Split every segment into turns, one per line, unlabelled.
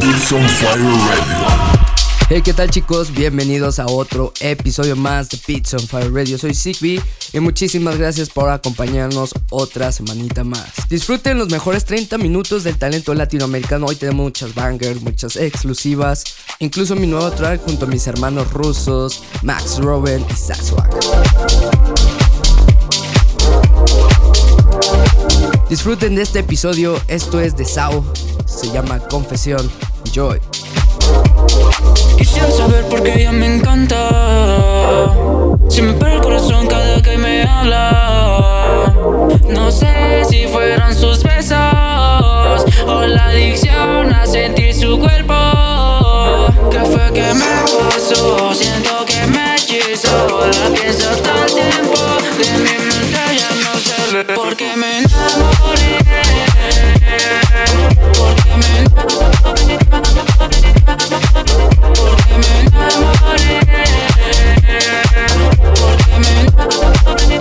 Beats on Fire Radio.
Hey, ¿qué tal chicos? Bienvenidos a otro episodio más de Beats on Fire Radio. Soy Sigby y muchísimas gracias por acompañarnos otra semanita más. Disfruten los mejores 30 minutos del talento latinoamericano. Hoy tenemos muchas bangers, muchas exclusivas, incluso mi nuevo track junto a mis hermanos rusos, Max Robin y Saswag. Disfruten de este episodio, esto es de Sao, se llama Confesión. Joy.
Quisiera saber por qué ella me encanta. Si me pega el corazón cada que me habla. No sé si fueron sus besos o la adicción a sentir su cuerpo. ¿Qué fue que me pasó? Siento que me hechizó. La pienso todo el tiempo. De mi no sé por qué me enamoré. Porque me. Porque me enamoré. Porque me enamoré.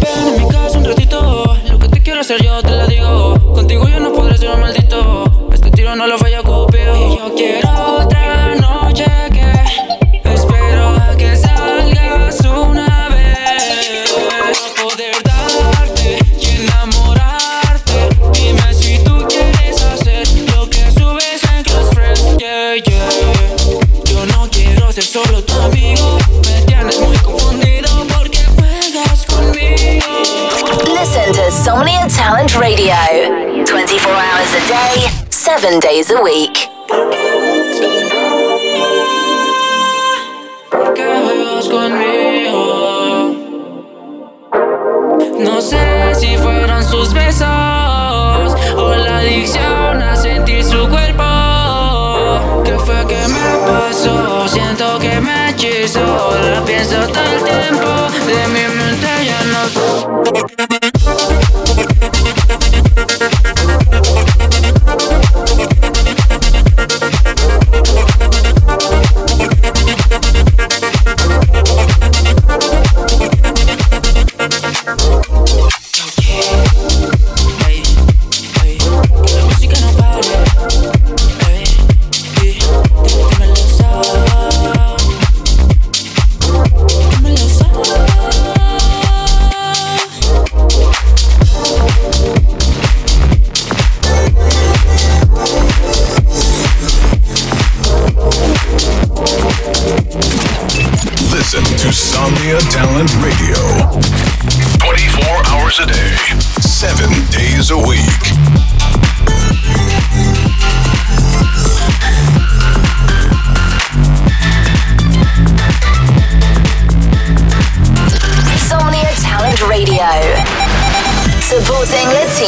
Ven a mi casa un ratito. Lo que te quiero hacer yo te lo digo. Contigo yo no podré ser un
7 days a week.
No sé si fueron sus besos o la adicción a sentir su cuerpo. ¿Qué fue que me pasó? Siento que me hechizó. La pienso todo el tiempo. De mi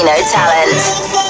Latino talent.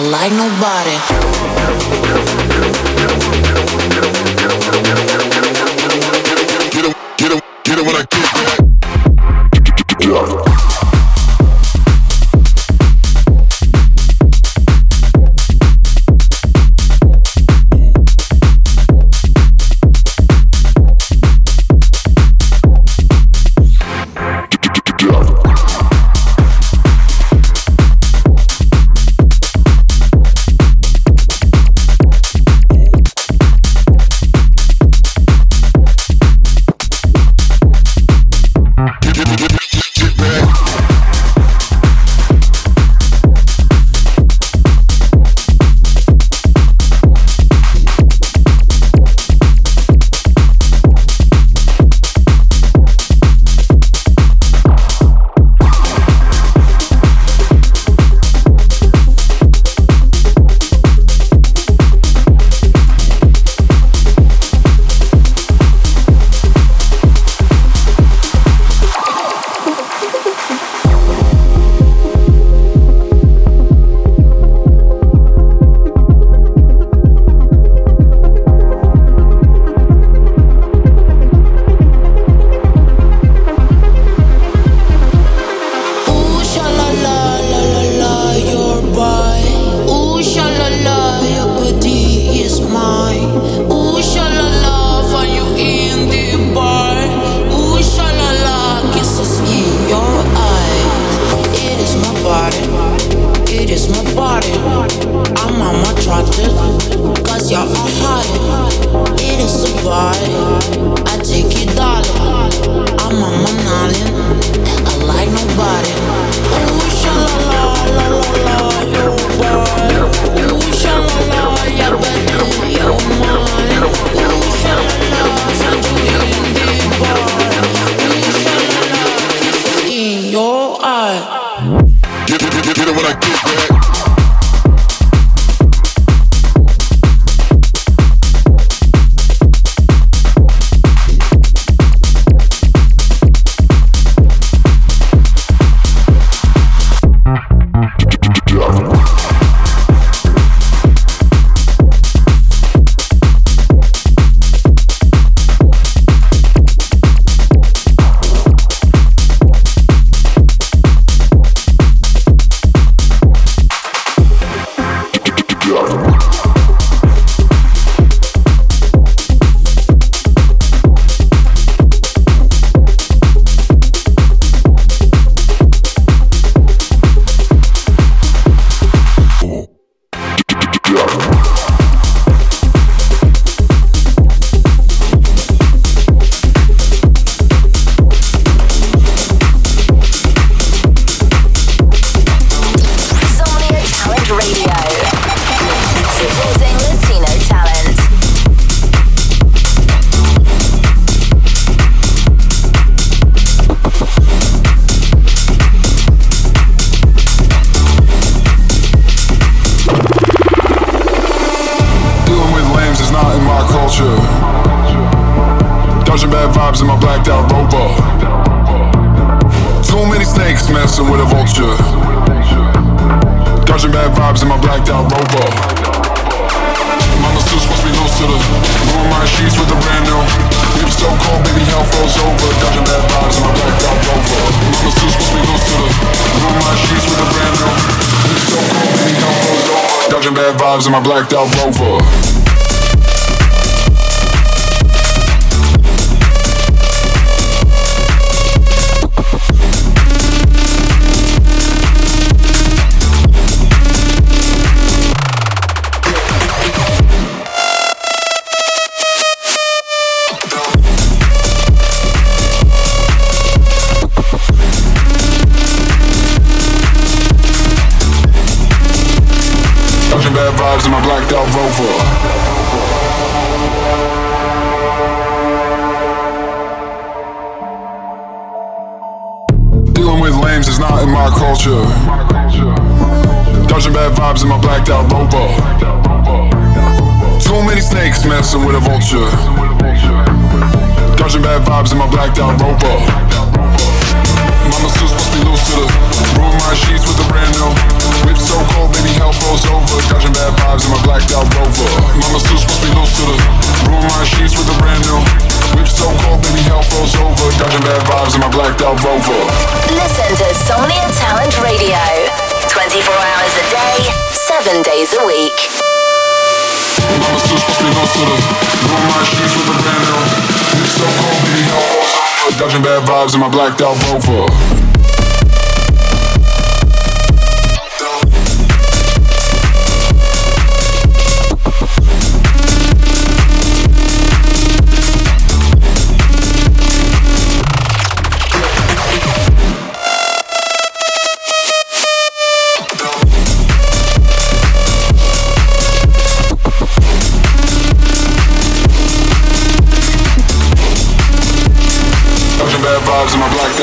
Like nobody.
Out rover. Mama still supposed to be loose to the Ruin my sheets with a brand new. Whip so cold, baby, hell froze over. Dodging bad vibes in my blacked out rover. Mama still supposed to be loose to the Ruin my sheets with a brand new. Whip so cold, baby, hell froze over. Dodging bad vibes in my blacked out rover vibes in my blacked out Rover. Dealing with lames is not in my culture. Dodging bad vibes in my blacked out Rover. Too many snakes messing with a vulture. Dodging bad vibes in my blacked out Rover. My sheets with a brand new Whip so cold, baby, hell froze over. Dodging bad vibes in my blacked out Rover. Mama still supposed to be loose to the Ruin my sheets with a brand new Whip so cold, baby, hell froze over. Dodging bad vibes in my blacked out Rover.
Listen to Somnia Talent Radio. 24 hours a day, 7 days a week.
Mama still supposed to be loose to the Ruin my sheets with a brand new Whip so cold, baby, hell froze over. Dodging bad vibes in my blacked out Rover.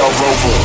In my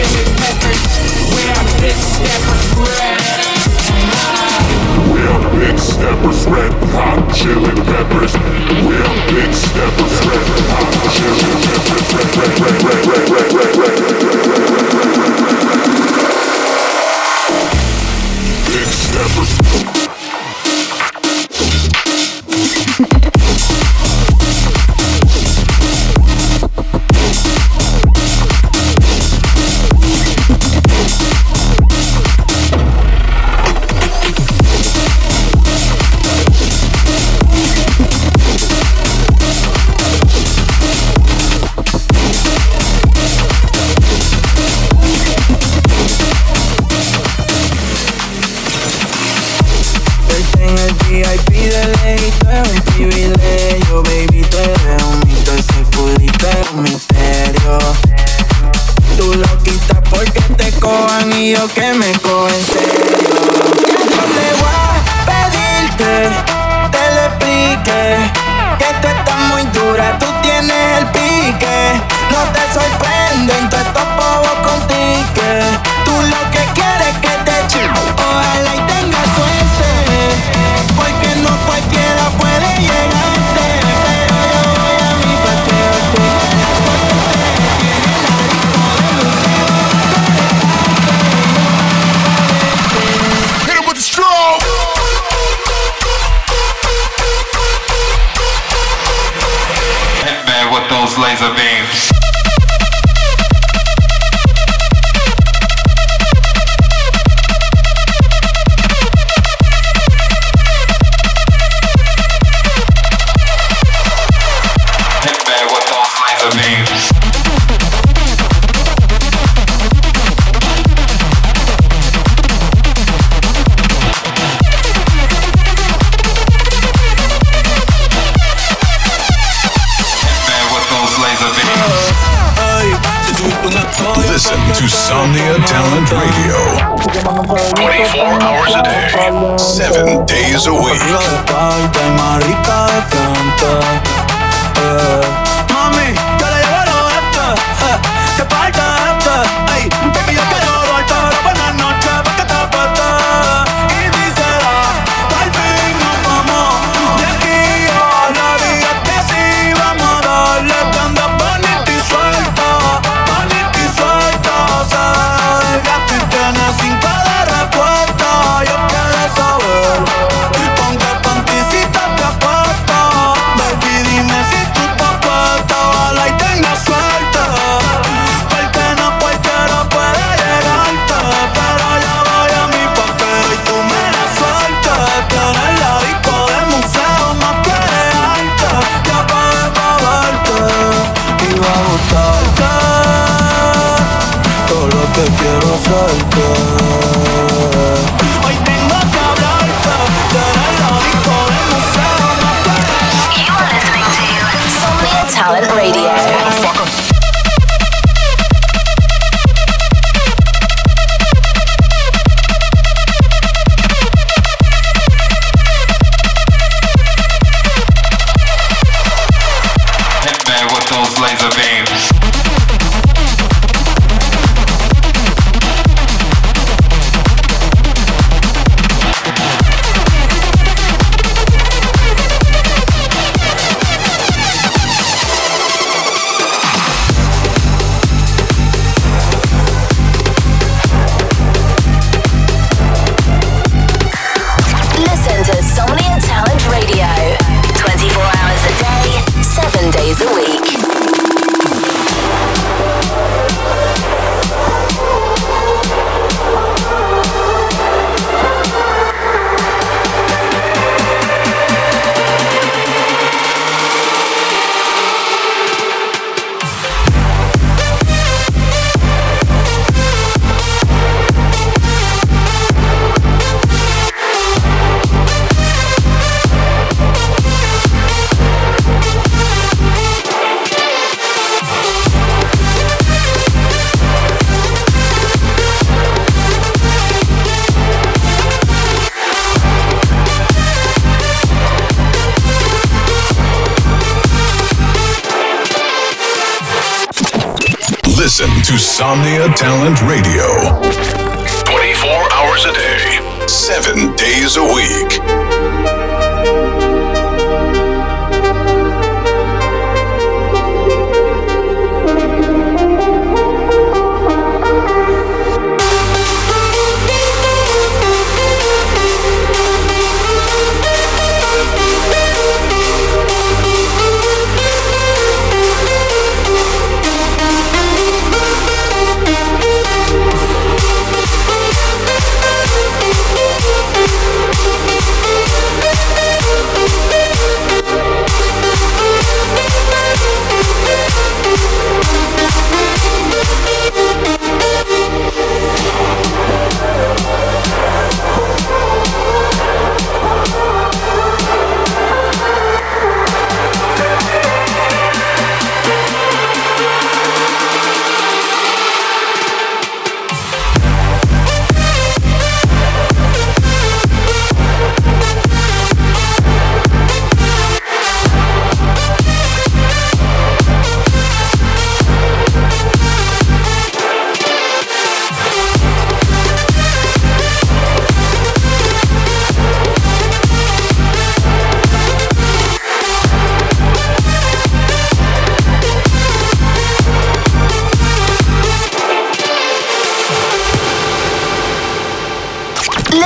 Chili peppers. We are big steppers, red We are big steppers, red hot chili peppers. We are big
me
days
laser
to Somnia Talent Radio.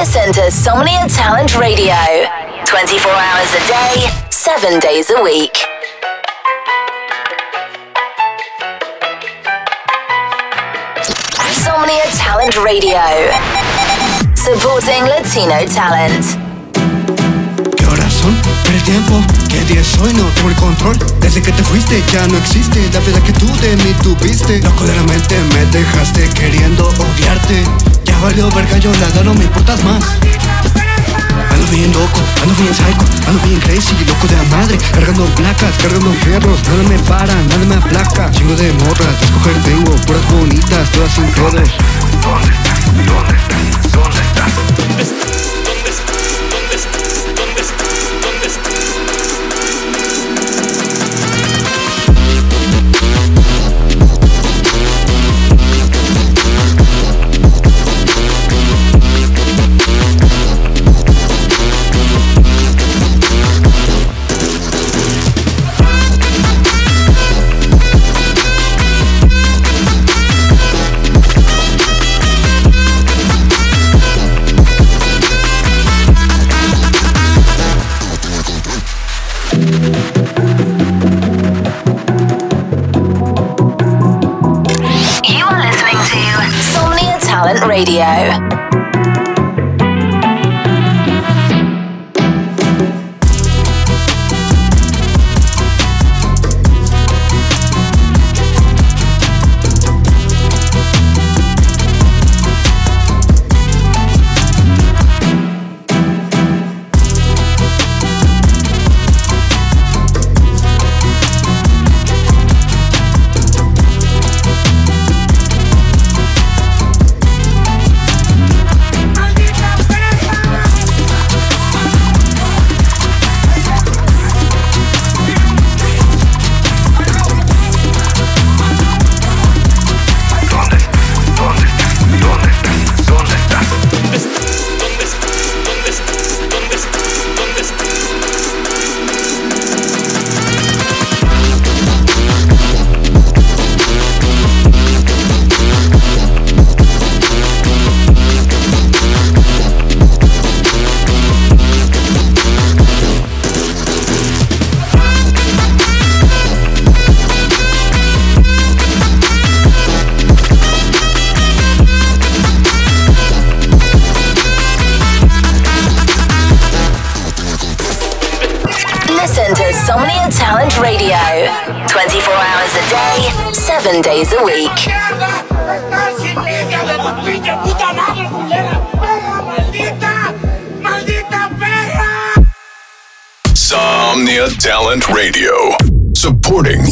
Listen to Somnia Talent Radio 24 hours a day, 7 days a week.
Somnia Talent Radio. Supporting Latino talent.
El tiempo, ¿qué día es hoy? No tengo el control Desde que te fuiste ya no existe La vida que tú de mí tuviste Loco de la mente me dejaste queriendo odiarte valió verga yo nada, no me importas más Ando bien loco, ando bien psycho, ando bien crazy, loco de la madre Cargando placas, cargando fierros, nada me para, nada me aplaca Chingo de morras, de escoger tengo, puras bonitas, todas sin todos ¿Dónde estás? ¿Dónde estás? ¿Dónde estás?
You